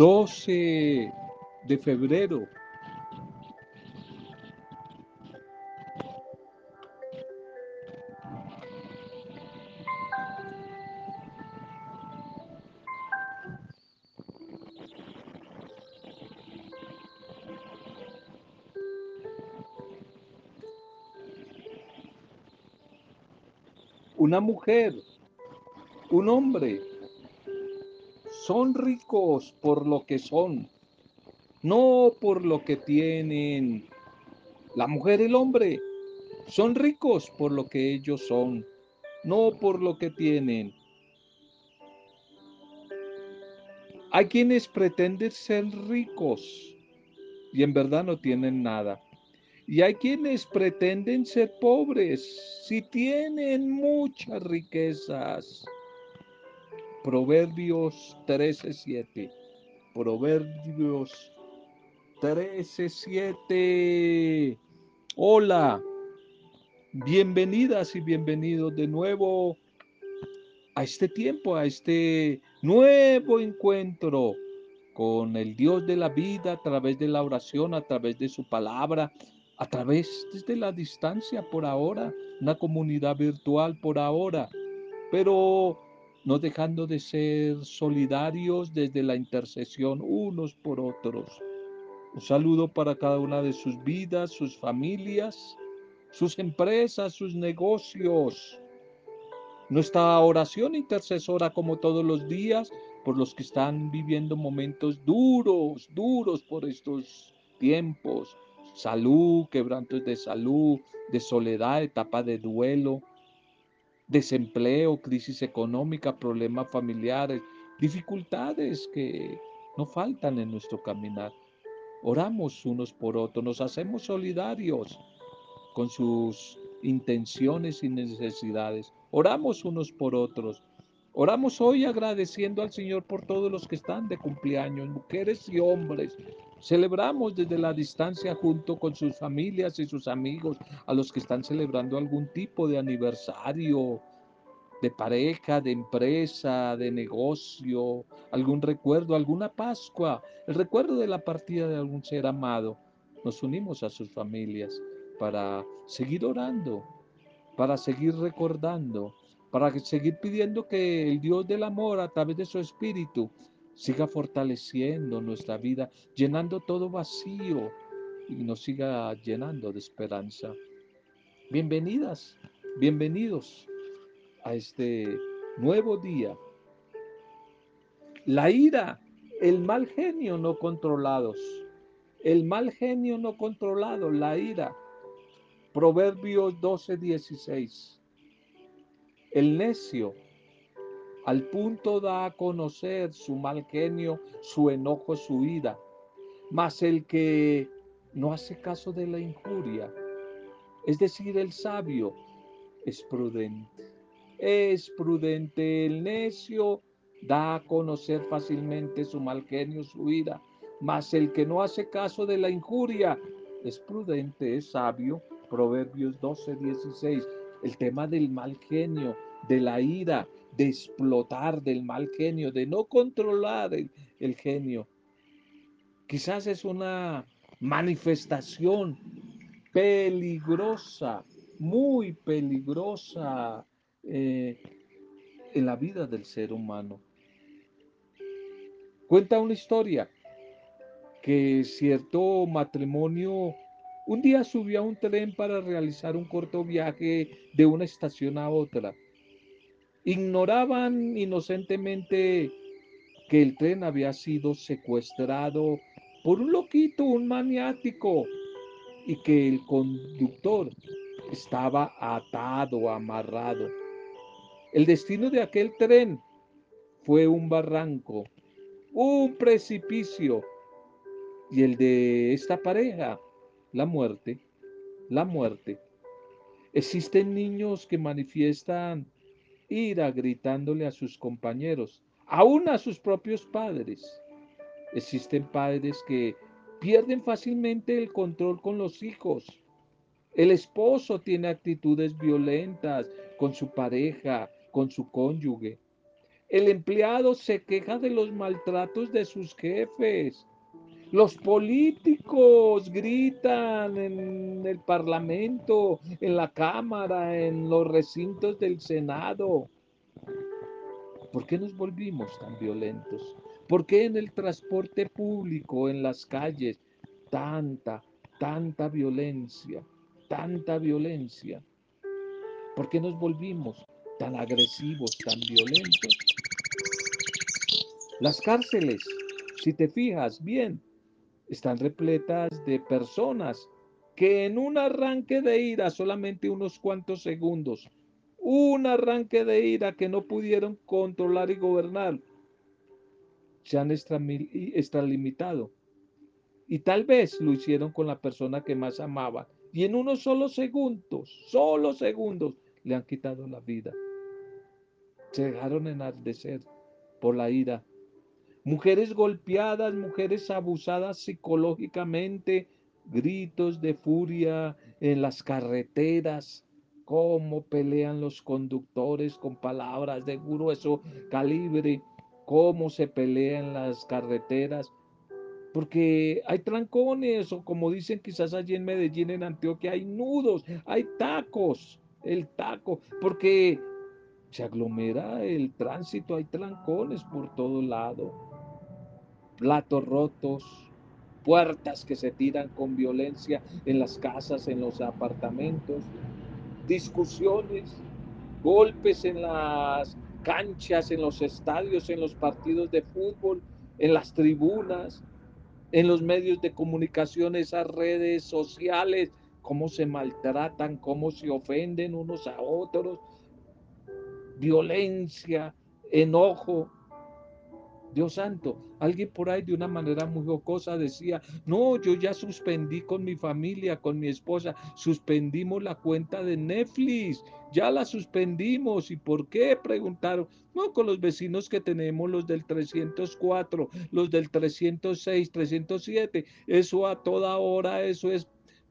12 de febrero. Una mujer, un hombre, son ricos por lo que son, no por lo que tienen. La mujer y el hombre son ricos por lo que ellos son, no por lo que tienen. Hay quienes pretenden ser ricos y en verdad no tienen nada. Y hay quienes pretenden ser pobres si tienen muchas riquezas. Proverbios 13:7. Proverbios 13:7. Hola, bienvenidas y bienvenidos de nuevo a este tiempo, a este nuevo encuentro con el Dios de la vida a través de la oración, a través de su palabra, a través desde la distancia por ahora, una comunidad virtual por ahora, pero no dejando de ser solidarios desde la intercesión unos por otros. Un saludo para cada una de sus vidas, sus familias, sus empresas, sus negocios. Nuestra oración intercesora como todos los días por los que están viviendo momentos duros, duros por estos tiempos. Salud, quebrantos de salud, de soledad, etapa de duelo, desempleo, crisis económica, problemas familiares, dificultades que no faltan en nuestro caminar. Oramos unos por otros, nos hacemos solidarios con sus intenciones y necesidades. Oramos unos por otros. Oramos hoy agradeciendo al Señor por todos los que están de cumpleaños, mujeres y hombres. Celebramos desde la distancia junto con sus familias y sus amigos a los que están celebrando algún tipo de aniversario, de pareja, de empresa, de negocio, algún recuerdo, alguna Pascua, el recuerdo de la partida de algún ser amado. Nos unimos a sus familias para seguir orando, para seguir recordando, para seguir pidiendo que el Dios del amor a través de su Espíritu siga fortaleciendo nuestra vida, llenando todo vacío y nos siga llenando de esperanza. Bienvenidas, bienvenidos a este nuevo día. La ira, el mal genio no controlados, el mal genio no controlado, la ira. Proverbios 12, 16. El necio al punto da a conocer su mal genio, su enojo, su ira. Mas el que no hace caso de la injuria, es decir, el sabio, es prudente. Es prudente el necio, da a conocer fácilmente su mal genio, su ira. Mas el que no hace caso de la injuria, es prudente, es sabio. Proverbios 12, 16. El tema del mal genio, de la ira, de explotar del mal genio, de no controlar el, genio. Quizás es una manifestación peligrosa, muy peligrosa eh, en la vida del ser humano. Cuenta una historia que cierto matrimonio un día subió a un tren para realizar un corto viaje de una estación a otra. Ignoraban inocentemente que el tren había sido secuestrado por un loquito, un maniático, y que el conductor estaba atado, amarrado. El destino de aquel tren fue un barranco, un precipicio, y el de esta pareja, la muerte, la muerte. Existen niños que manifiestan ira gritándole a sus compañeros, aún a sus propios padres. Existen padres que pierden fácilmente el control con los hijos. El esposo tiene actitudes violentas con su pareja, con su cónyuge. El empleado se queja de los maltratos de sus jefes. Los políticos gritan en el Parlamento, en la Cámara, en los recintos del Senado. ¿Por qué nos volvimos tan violentos? ¿Por qué en el transporte público, en las calles, tanta, tanta violencia, tanta violencia? ¿Por qué nos volvimos tan agresivos, tan violentos? Las cárceles, si te fijas bien, están repletas de personas que en un arranque de ira, solamente unos cuantos segundos, un arranque de ira que no pudieron controlar y gobernar, se han extralimitado. Y tal vez lo hicieron con la persona que más amaba. Y en unos solo segundos, solo segundos, le han quitado la vida. Se dejaron enardecer por la ira. Mujeres golpeadas, mujeres abusadas psicológicamente, gritos de furia en las carreteras, cómo pelean los conductores con palabras de grueso calibre, cómo se pelean las carreteras, porque hay trancones o como dicen quizás allí en Medellín, en Antioquia, hay nudos, hay tacos, el taco, porque se aglomera el tránsito, hay trancones por todo lado, platos rotos, puertas que se tiran con violencia en las casas, en los apartamentos, discusiones, golpes en las canchas, en los estadios, en los partidos de fútbol, en las tribunas, en los medios de comunicación, esas redes sociales, cómo se maltratan, cómo se ofenden unos a otros, violencia, enojo, Dios santo, alguien por ahí de una manera muy jocosa decía, no, yo ya suspendí con mi familia, con mi esposa, suspendimos la cuenta de Netflix, ya la suspendimos. ¿Y por qué? Preguntaron. No, con los vecinos que tenemos, los del 304, los del 306, 307, eso a toda hora, eso es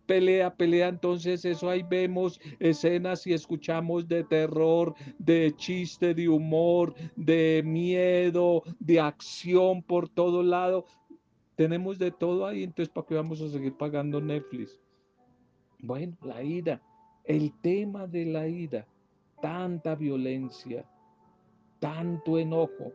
pelea, pelea. Entonces eso ahí vemos escenas y escuchamos de terror, de chiste, de humor, de miedo, de acción por todo lado. Tenemos de todo ahí, entonces ¿para qué vamos a seguir pagando Netflix? Bueno, la ira, el tema de la ira, tanta violencia, tanto enojo,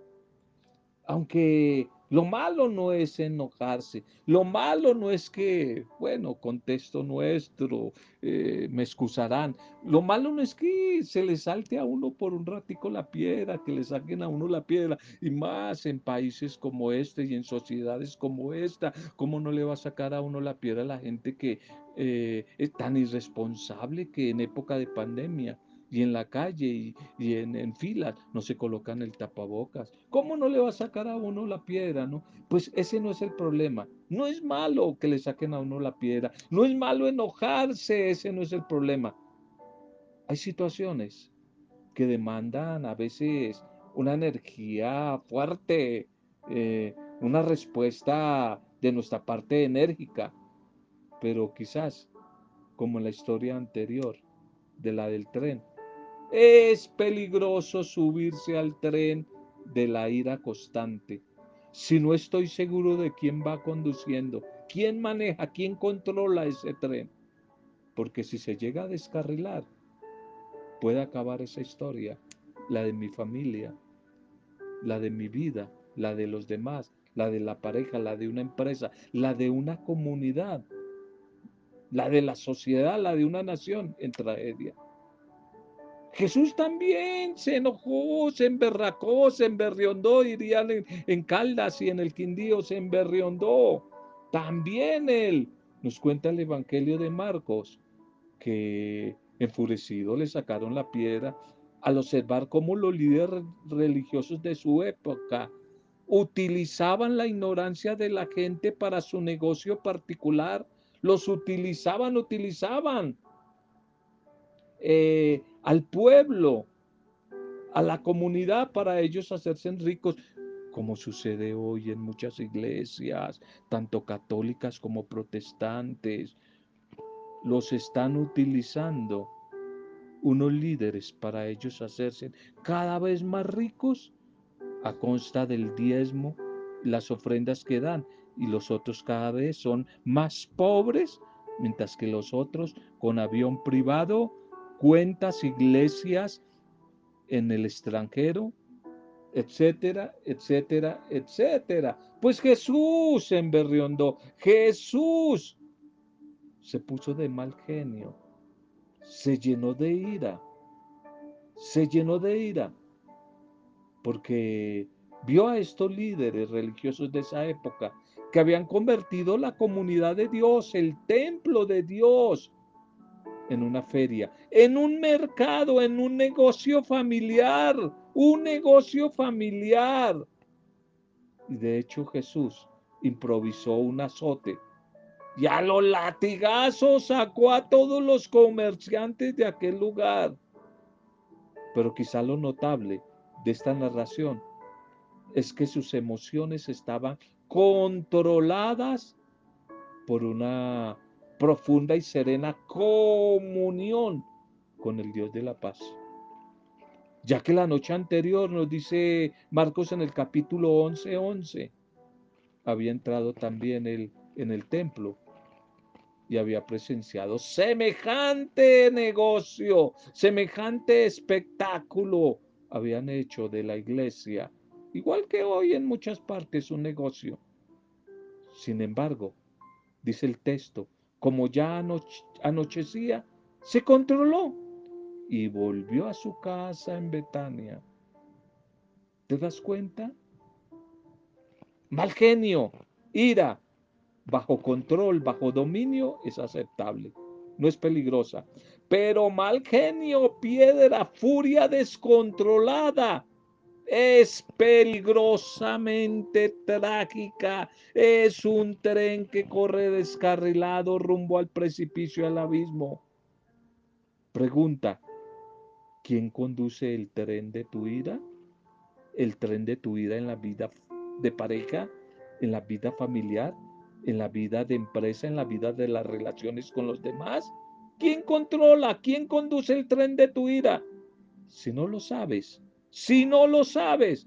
aunque lo malo no es enojarse, lo malo no es que, bueno, contexto nuestro, eh, me excusarán, lo malo no es que se le salte a uno por un ratico la piedra, que le saquen a uno la piedra, y más en países como este y en sociedades como esta, ¿cómo no le va a sacar a uno la piedra a la gente que eh, es tan irresponsable que en época de pandemia y en la calle y, en, en, filas no se colocan el tapabocas. ¿Cómo no le va a sacar a uno la piedra, no? Pues ese no es el problema. No es malo que le saquen a uno la piedra. No es malo enojarse, ese no es el problema. Hay situaciones que demandan a veces una energía fuerte, eh, una respuesta de nuestra parte enérgica, pero quizás, como en la historia anterior de la del tren, es peligroso subirse al tren de la ira constante. Si no estoy seguro de quién va conduciendo, quién maneja, quién controla ese tren. Porque si se llega a descarrilar, puede acabar esa historia, la de mi familia, la de mi vida, la de los demás, la de la pareja, la de una empresa, la de una comunidad, la de la sociedad, la de una nación en tragedia. Jesús también se enojó, se emberracó, se emberriondó, dirían en, Caldas y en el Quindío, se emberriondó. También él, nos cuenta el Evangelio de Marcos, que enfurecido le sacaron la piedra al observar cómo los líderes religiosos de su época utilizaban la ignorancia de la gente para su negocio particular. Los utilizaban, utilizaban. Eh, al pueblo, a la comunidad para ellos hacerse ricos, como sucede hoy en muchas iglesias, tanto católicas como protestantes. Los están utilizando unos líderes para ellos hacerse cada vez más ricos a consta del diezmo, las ofrendas que dan, y los otros cada vez son más pobres, mientras que los otros con avión privado, cuentas, iglesias en el extranjero, etcétera, etcétera, etcétera. Pues Jesús se emberriondó, Jesús se puso de mal genio, se llenó de ira, se llenó de ira porque vio a estos líderes religiosos de esa época que habían convertido la comunidad de Dios, el templo de Dios, en una feria, en un mercado, en un negocio familiar, un negocio familiar. Y de hecho Jesús improvisó un azote y a los latigazos sacó a todos los comerciantes de aquel lugar. Pero quizá lo notable de esta narración es que sus emociones estaban controladas por una profunda y serena comunión con el Dios de la paz. Ya que la noche anterior nos dice Marcos en el capítulo 11, 11, había entrado también él en el templo y había presenciado semejante negocio, semejante espectáculo habían hecho de la iglesia, igual que hoy en muchas partes, un negocio. Sin embargo, dice el texto, como ya anochecía, se controló y volvió a su casa en Betania. ¿Te das cuenta? Mal genio, ira, bajo control, bajo dominio, es aceptable, no es peligrosa pero mal genio, piedra, furia descontrolada. Es peligrosamente trágica. Es un tren que corre descarrilado rumbo al precipicio al abismo. Pregunta, ¿quién conduce el tren de tu vida? ¿El tren de tu vida en la vida de pareja? ¿En la vida familiar? ¿En la vida de empresa? ¿En la vida de las relaciones con los demás? ¿Quién controla? ¿Quién conduce el tren de tu ira? Si no lo sabes, si no lo sabes,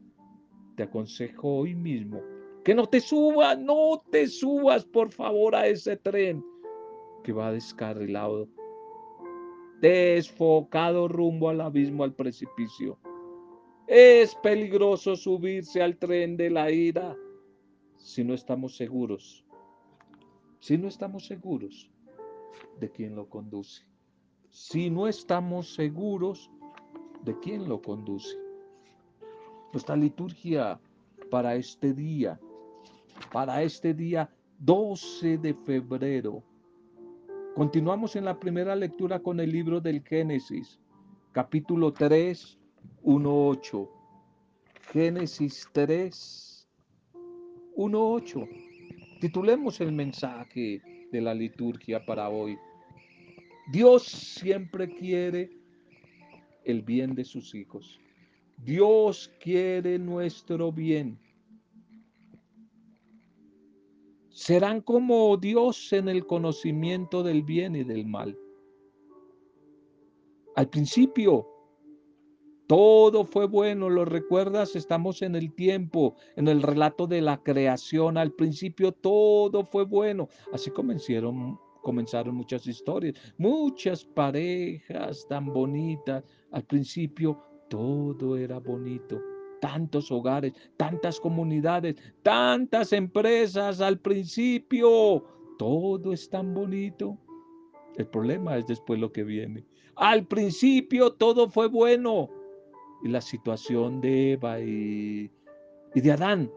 te aconsejo hoy mismo que no te subas, no te subas por favor a ese tren que va descarrilado, desfocado rumbo al abismo, al precipicio. Es peligroso subirse al tren de la ira si no estamos seguros, si no estamos seguros de quién lo conduce. Si no estamos seguros de quién lo conduce. Nuestra liturgia para este día, para este día 12 de febrero. Continuamos en la primera lectura con el libro del Génesis, capítulo 3, 1, 8. Génesis 3, 1, 8. Titulemos el mensaje de la liturgia para hoy. Dios siempre quiere el bien de sus hijos. Dios quiere nuestro bien. Serán como Dios en el conocimiento del bien y del mal. Al principio, todo fue bueno, ¿lo recuerdas? Estamos en el tiempo, en el relato de la creación. Al principio todo fue bueno. Así comenzaron, comenzaron muchas historias, muchas parejas tan bonitas. Al principio todo era bonito. Tantos hogares, tantas comunidades, tantas empresas. Al principio todo es tan bonito. El problema es después lo que viene. Al principio todo fue bueno y la situación de Eva y, de Adán.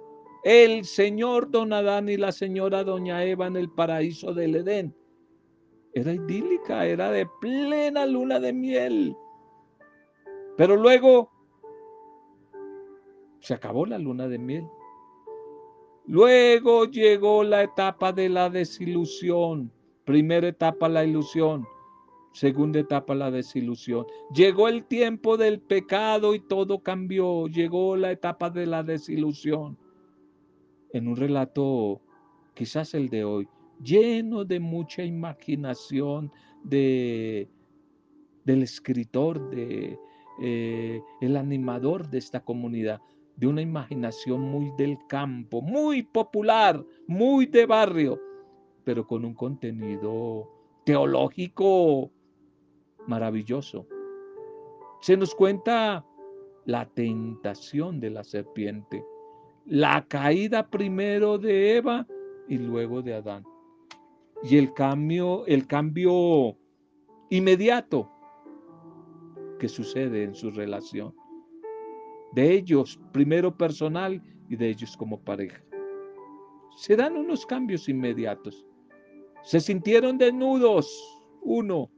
El señor don Adán y la señora doña Eva en el paraíso del Edén. Era idílica, era de plena luna de miel. Pero luego se acabó la luna de miel. Luego llegó la etapa de la desilusión. Primera etapa la ilusión. Segunda etapa, la desilusión. Llegó el tiempo del pecado y todo cambió. Llegó la etapa de la desilusión. En un relato, quizás el de hoy, lleno de mucha imaginación de, del escritor, de, eh, el animador de esta comunidad. de una imaginación muy del campo, muy popular, muy de barrio, pero con un contenido teológico maravilloso. Se nos cuenta la tentación de la serpiente, la caída primero de Eva y luego de Adán. Y el cambio, el cambio inmediato que sucede en su relación. De ellos, primero personal y de ellos como pareja. Se dan unos cambios inmediatos. Se sintieron desnudos, uno.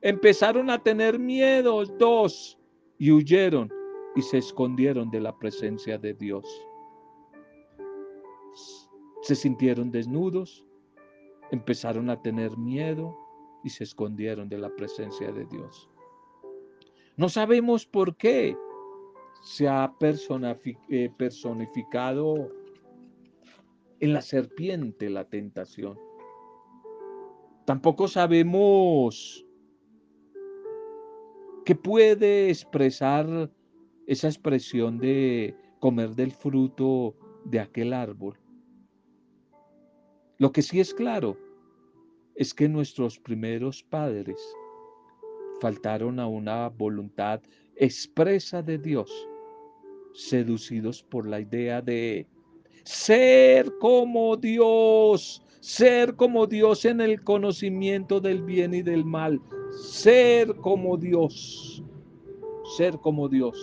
Empezaron a tener miedo, dos. Y huyeron y se escondieron de la presencia de Dios. Se sintieron desnudos, empezaron a tener miedo y se escondieron de la presencia de Dios. No sabemos por qué se ha eh, personificado en la serpiente la tentación. Tampoco sabemos qué puede expresar esa expresión de comer del fruto de aquel árbol. Lo que sí es claro es que nuestros primeros padres faltaron a una voluntad expresa de Dios, seducidos por la idea de ser como Dios, ser como Dios en el conocimiento del bien y del mal, ser como Dios, ser como Dios.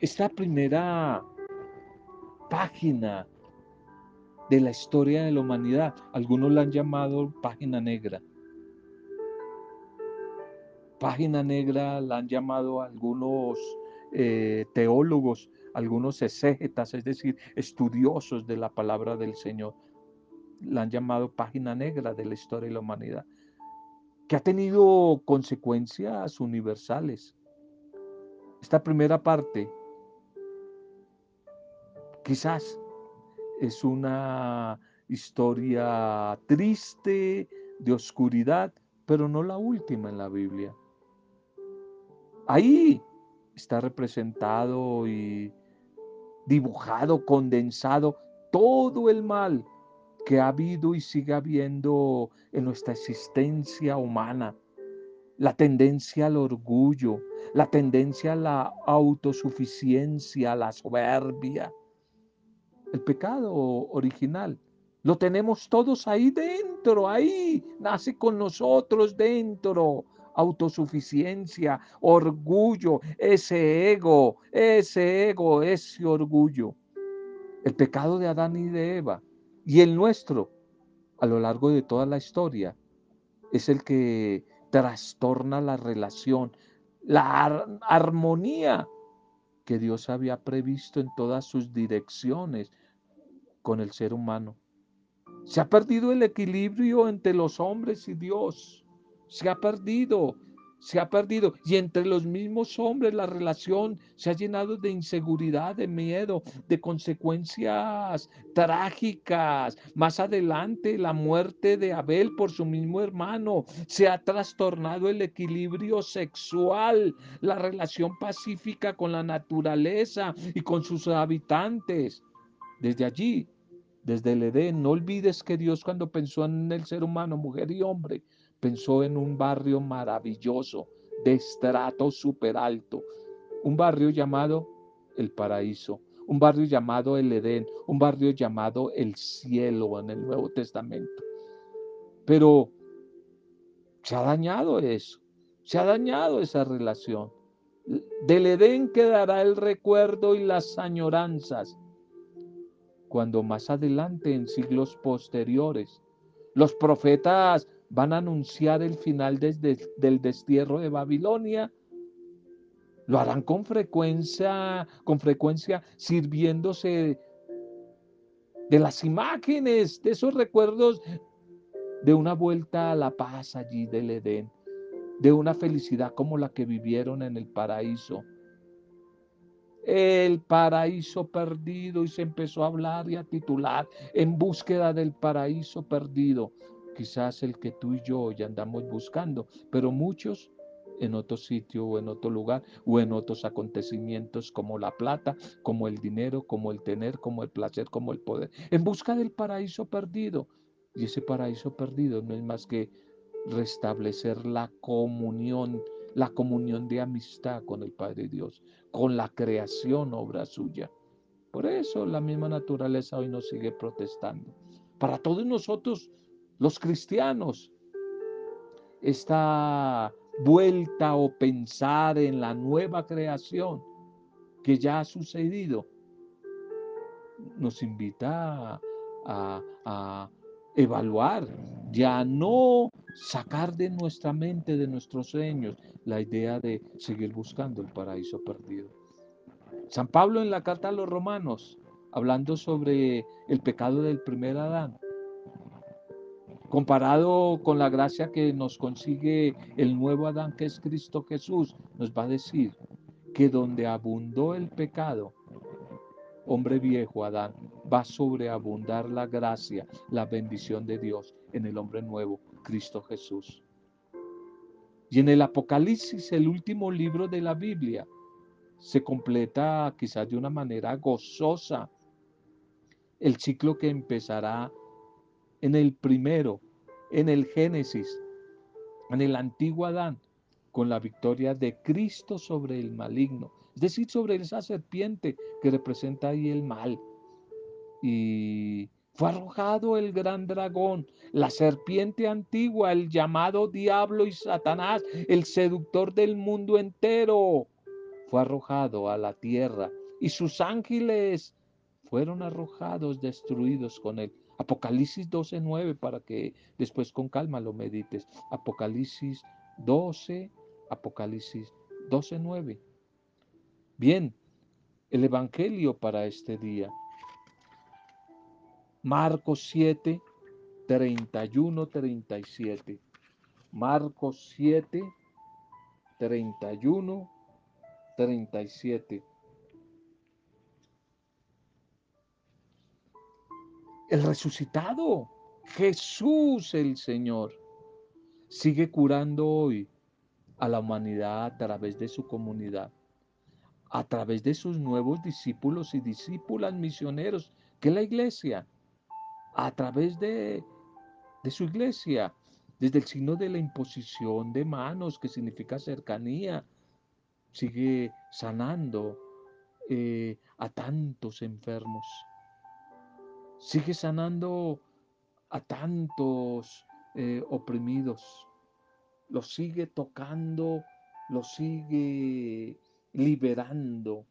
Esta primera página de la historia de la humanidad, algunos la han llamado página negra. Página negra la han llamado algunos eh, teólogos, algunos exégetas, es decir, estudiosos de la palabra del Señor. La han llamado página negra de la historia de la humanidad, que ha tenido consecuencias universales. Esta primera parte Quizás es una historia triste, de oscuridad, pero no la última en la Biblia. Ahí está representado y dibujado, condensado todo el mal que ha habido y sigue habiendo en nuestra existencia humana. La tendencia al orgullo, la tendencia a la autosuficiencia, a la soberbia, el pecado original. Lo tenemos todos ahí dentro, ahí, nace con nosotros dentro. Autosuficiencia, orgullo, ese ego, ese ego, ese orgullo. El pecado de Adán y de Eva y el nuestro a lo largo de toda la historia es el que trastorna la relación, la armonía que Dios había previsto en todas sus direcciones, con el ser humano. Se ha perdido el equilibrio entre los hombres y Dios. Se ha perdido, se ha perdido. Y entre los mismos hombres la relación se ha llenado de inseguridad, de miedo, de consecuencias trágicas. Más adelante, la muerte de Abel por su mismo hermano. Se ha trastornado el equilibrio sexual, la relación pacífica con la naturaleza y con sus habitantes. Desde allí desde el Edén. No olvides que Dios cuando pensó en el ser humano, mujer y hombre, pensó en un barrio maravilloso, de estrato súper alto, un barrio llamado el paraíso, un barrio llamado el Edén, un barrio llamado el cielo en el Nuevo Testamento. Pero se ha dañado eso, se ha dañado esa relación. Del Edén quedará el recuerdo y las añoranzas, cuando más adelante, en siglos posteriores, los profetas van a anunciar el final desde, del destierro de Babilonia, lo harán con frecuencia, con frecuencia sirviéndose de las imágenes, de esos recuerdos de una vuelta a la paz allí del Edén, de una felicidad como la que vivieron en el paraíso el paraíso perdido y se empezó a hablar y a titular en búsqueda del paraíso perdido. Quizás el que tú y yo ya andamos buscando, pero muchos en otro sitio o en otro lugar o en otros acontecimientos como la plata, como el dinero, como el tener, como el placer, como el poder, en busca del paraíso perdido. Y ese paraíso perdido no es más que restablecer la comunión, la comunión de amistad con el Padre Dios, con la creación obra suya. Por eso la misma naturaleza hoy nos sigue protestando. Para todos nosotros, los cristianos, esta vuelta o pensar en la nueva creación que ya ha sucedido, nos invita a, evaluar, ya no sacar de nuestra mente, de nuestros sueños, la idea de seguir buscando el paraíso perdido. San Pablo en la carta a los romanos, hablando sobre el pecado del primer Adán, comparado con la gracia que nos consigue el nuevo Adán que es Cristo Jesús, nos va a decir que donde abundó el pecado, hombre viejo Adán, va a sobreabundar la gracia, la bendición de Dios en el hombre nuevo, Cristo Jesús. Y en el Apocalipsis, el último libro de la Biblia, se completa quizás de una manera gozosa el ciclo que empezará en el primero, en el Génesis, en el antiguo Adán, con la victoria de Cristo sobre el maligno, es decir, sobre esa serpiente que representa ahí el mal. Y fue arrojado el gran dragón, la serpiente antigua, el llamado diablo y Satanás, el seductor del mundo entero. Fue arrojado a la tierra y sus ángeles fueron arrojados, destruidos con él. Apocalipsis 12.9 para que después con calma lo medites. Apocalipsis 12, Apocalipsis 12.9. Bien, el Evangelio para este día. Marcos 7, 31, 37. Marcos 7, 31, 37. el resucitado, Jesús el Señor, sigue curando hoy a la humanidad a través de su comunidad, a través de sus nuevos discípulos y discípulas misioneros, que es la iglesia, a través de, de su iglesia, desde el signo de la imposición de manos, que significa cercanía, sigue sanando eh, a tantos enfermos. Sigue sanando a tantos eh, oprimidos, los sigue tocando, los sigue liberando,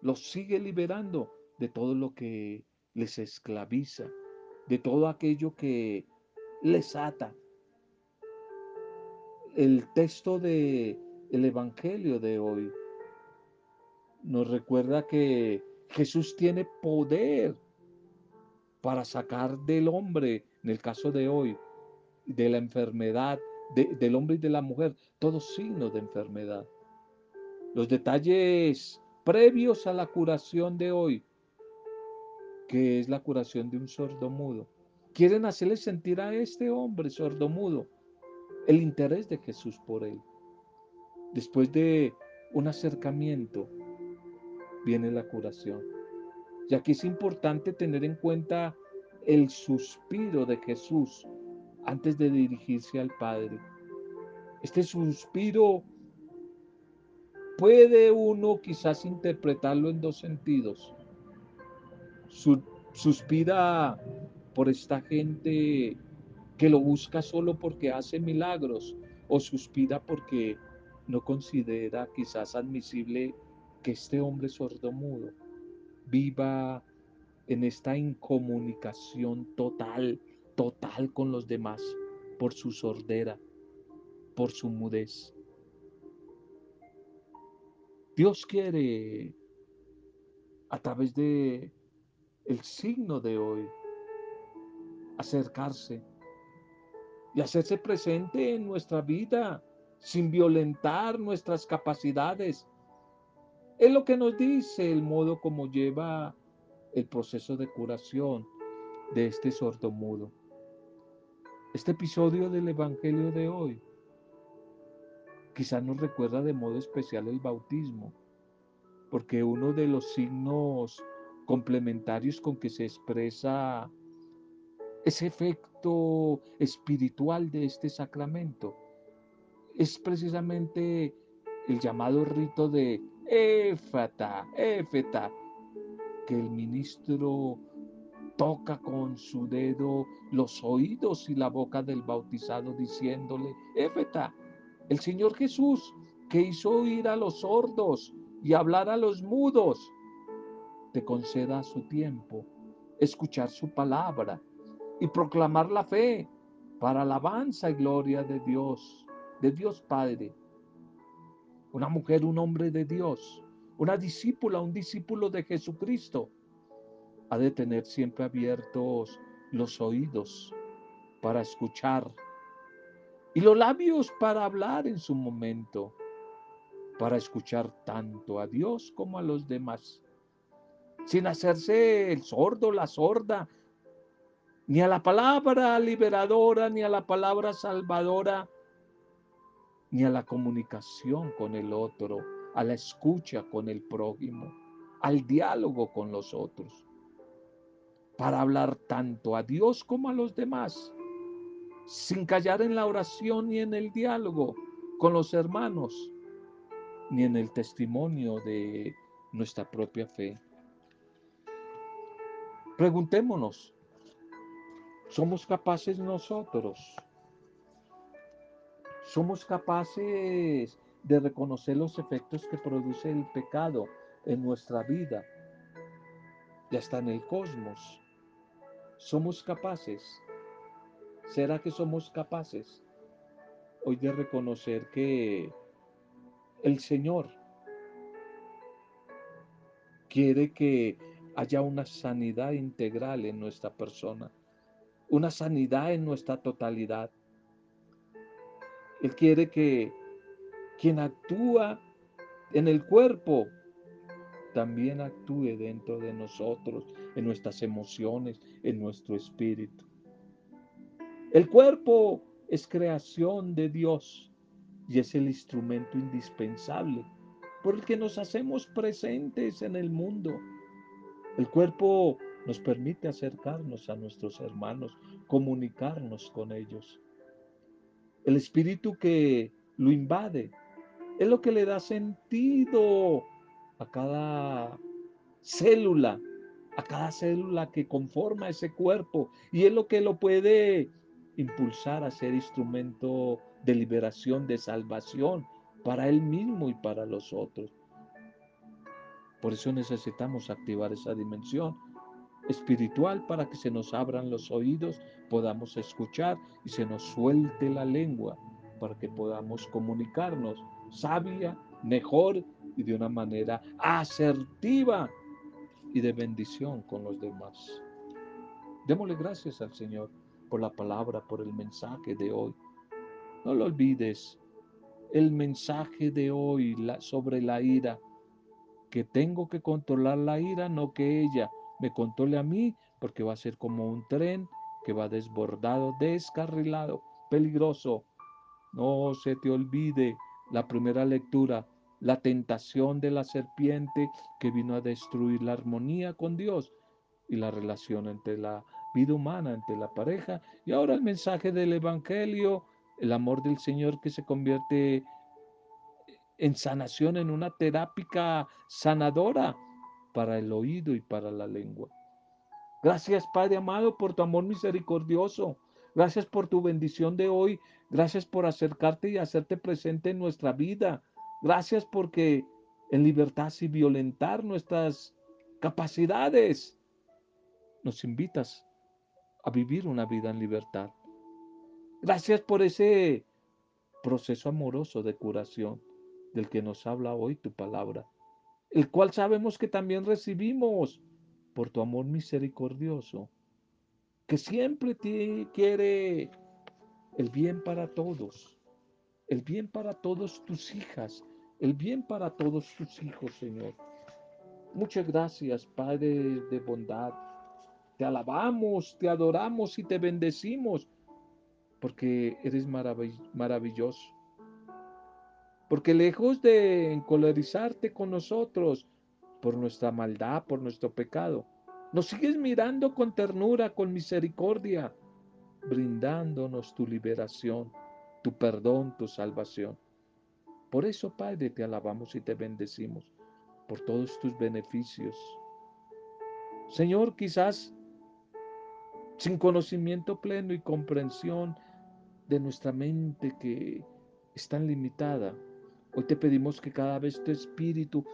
los sigue liberando de todo lo que les esclaviza, de todo aquello que les ata. El texto de el evangelio de hoy nos recuerda que Jesús tiene poder para sacar del hombre, en el caso de hoy, de la enfermedad, del hombre y de la mujer, todos signos de enfermedad. Los detalles previos a la curación de hoy, que es la curación de un sordomudo, quieren hacerle sentir a este hombre sordomudo el interés de Jesús por él. Después de un acercamiento, viene la curación. Y aquí es importante tener en cuenta el suspiro de Jesús antes de dirigirse al Padre. Este suspiro puede uno quizás interpretarlo en dos sentidos. Suspira por esta gente que lo busca solo porque hace milagros o suspira porque no considera quizás admisible que este hombre sordomudo viva en esta incomunicación total, total con los demás, por su sordera, por su mudez. Dios quiere, a través de el signo de hoy, acercarse y hacerse presente en nuestra vida sin violentar nuestras capacidades, es lo que nos dice el modo como lleva el proceso de curación de este sordo mudo. Este episodio del Evangelio de hoy quizás nos recuerda de modo especial el bautismo, porque uno de los signos complementarios con que se expresa ese efecto espiritual de este sacramento. Es precisamente el llamado rito de éfata, éfeta, que el ministro toca con su dedo los oídos y la boca del bautizado diciéndole, éfeta, el Señor Jesús que hizo oír a los sordos y hablar a los mudos, te conceda su tiempo escuchar su palabra y proclamar la fe para alabanza y gloria de Dios, de Dios Padre. Una mujer, un hombre de Dios, una discípula, un discípulo de Jesucristo, ha de tener siempre abiertos los oídos para escuchar y los labios para hablar en su momento, para escuchar tanto a Dios como a los demás, sin hacerse el sordo, la sorda, ni a la palabra liberadora, ni a la palabra salvadora, ni a la comunicación con el otro, a la escucha con el prójimo, al diálogo con los otros, para hablar tanto a Dios como a los demás sin callar en la oración ni en el diálogo con los hermanos, ni en el testimonio de nuestra propia fe. Preguntémonos, ¿somos capaces nosotros? ¿Somos capaces de reconocer los efectos que produce el pecado en nuestra vida y hasta en el cosmos? ¿Somos capaces ¿Será que somos capaces hoy de reconocer que el Señor quiere que haya una sanidad integral en nuestra persona, una sanidad en nuestra totalidad? Él quiere que quien actúa en el cuerpo también actúe dentro de nosotros, en nuestras emociones, en nuestro espíritu. El cuerpo es creación de Dios y es el instrumento indispensable por el que nos hacemos presentes en el mundo. El cuerpo nos permite acercarnos a nuestros hermanos, comunicarnos con ellos. El espíritu que lo invade es lo que le da sentido a cada célula, a cada célula que conforma ese cuerpo y es lo que lo puede impulsar a ser instrumento de liberación, de salvación para él mismo y para los otros. Por eso necesitamos activar esa dimensión espiritual para que se nos abran los oídos, podamos escuchar y se nos suelte la lengua para que podamos comunicarnos sabia, mejor y de una manera asertiva y de bendición con los demás. Démosle gracias al Señor por la palabra, por el mensaje de hoy. No lo olvides, el mensaje de hoy sobre la ira, que tengo que controlar la ira, no que ella me controle a mí, porque va a ser como un tren que va desbordado, descarrilado, peligroso. No se te olvide la primera lectura, la tentación de la serpiente que vino a destruir la armonía con Dios y la relación entre la vida humana ante la pareja. Y ahora el mensaje del Evangelio, el amor del Señor que se convierte en sanación, en una terápica sanadora para el oído y para la lengua. Gracias Padre amado por tu amor misericordioso. Gracias por tu bendición de hoy. Gracias por acercarte y hacerte presente en nuestra vida. Gracias porque en libertad sin violentar nuestras capacidades, nos invitas a vivir una vida en libertad. Gracias por ese proceso amoroso de curación del que nos habla hoy tu palabra, el cual sabemos que también recibimos por tu amor misericordioso, que siempre te quiere el bien para todos, el bien para todos tus hijas, el bien para todos tus hijos, Señor. Muchas gracias, Padre de bondad, te alabamos, te adoramos y te bendecimos porque eres maravilloso. Porque lejos de encolerizarte con nosotros por nuestra maldad, por nuestro pecado, nos sigues mirando con ternura, con misericordia, brindándonos tu liberación, tu perdón, tu salvación. Por eso, Padre, te alabamos y te bendecimos por todos tus beneficios. Señor, quizás sin conocimiento pleno y comprensión de nuestra mente que es tan limitada, hoy te pedimos que cada vez tu espíritu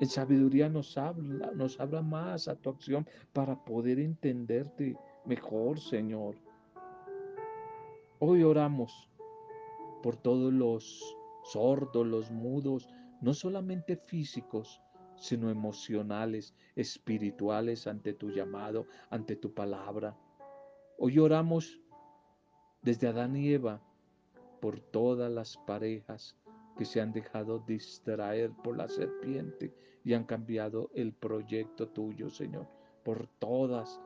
en sabiduría nos habla, nos habla más a tu acción para poder entenderte mejor, Señor. Hoy oramos por todos los sordos, los mudos, no solamente físicos, sino emocionales, espirituales ante tu llamado, ante tu palabra. Hoy oramos desde Adán y Eva por todas las parejas que se han dejado distraer por la serpiente y han cambiado el proyecto tuyo, Señor, por todas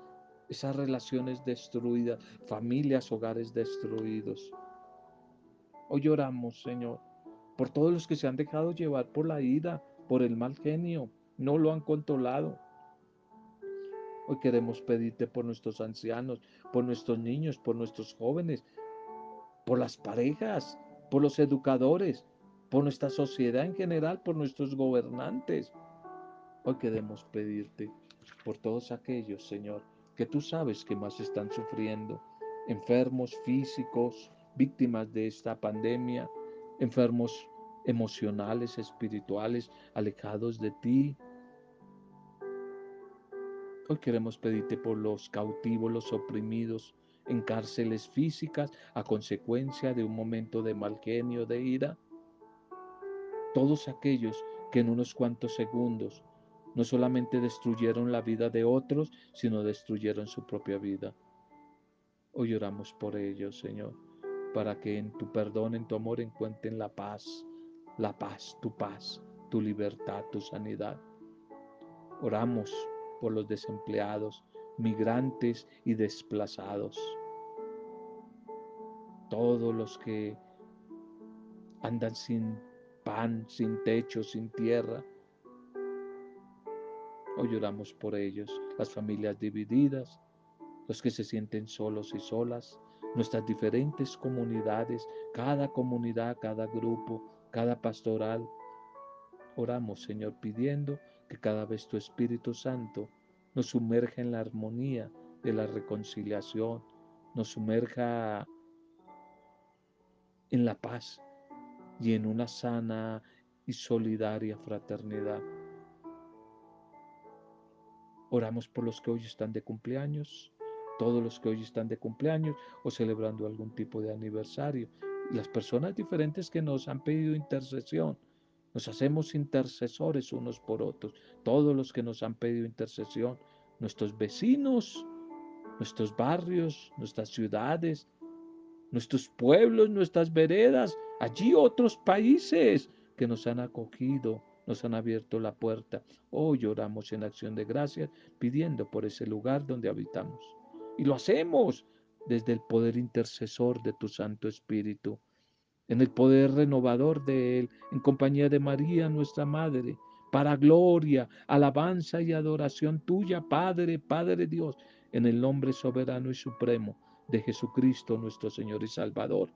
esas relaciones destruidas, familias, hogares destruidos. Hoy oramos, Señor, por todos los que se han dejado llevar por la ira, por el mal genio, no lo han controlado. Hoy queremos pedirte por nuestros ancianos, por nuestros niños, por nuestros jóvenes, por las parejas, por los educadores, por nuestra sociedad en general, por nuestros gobernantes. Hoy queremos pedirte por todos aquellos, Señor, que tú sabes que más están sufriendo, enfermos físicos, víctimas de esta pandemia, enfermos emocionales, espirituales, alejados de ti. Hoy queremos pedirte por los cautivos, los oprimidos en cárceles físicas a consecuencia de un momento de mal genio, de ira. Todos aquellos que en unos cuantos segundos no solamente destruyeron la vida de otros, sino destruyeron su propia vida. Hoy oramos por ellos, Señor, para que en tu perdón, en tu amor encuentren la paz, la paz, tu paz, tu libertad, tu sanidad. Oramos por los desempleados, migrantes y desplazados. Todos los que andan sin pan, sin techo, sin tierra. Hoy oramos por ellos, las familias divididas, los que se sienten solos y solas, nuestras diferentes comunidades, cada comunidad, cada grupo, cada pastoral. Oramos, Señor, pidiendo que cada vez tu Espíritu Santo nos sumerja en la armonía de la reconciliación, nos sumerja en la paz y en una sana y solidaria fraternidad. Oramos por los que hoy están de cumpleaños, todos los que hoy están de cumpleaños o celebrando algún tipo de aniversario las personas diferentes que nos han pedido intercesión. Nos hacemos intercesores unos por otros. Todos los que nos han pedido intercesión, nuestros vecinos, nuestros barrios, nuestras ciudades, nuestros pueblos, nuestras veredas, allí otros países que nos han acogido, nos han abierto la puerta. Hoy oramos en acción de gracias pidiendo por ese lugar donde habitamos. Y lo hacemos desde el poder intercesor de tu Santo Espíritu, en el poder renovador de Él, en compañía de María, nuestra Madre, para gloria, alabanza y adoración tuya, Padre, Padre Dios, en el nombre soberano y supremo de Jesucristo, nuestro Señor y Salvador.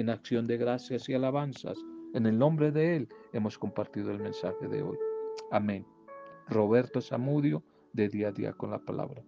En acción de gracias y alabanzas, en el nombre de Él hemos compartido el mensaje de hoy. Amén. Roberto Zamudio, de día a día con la palabra.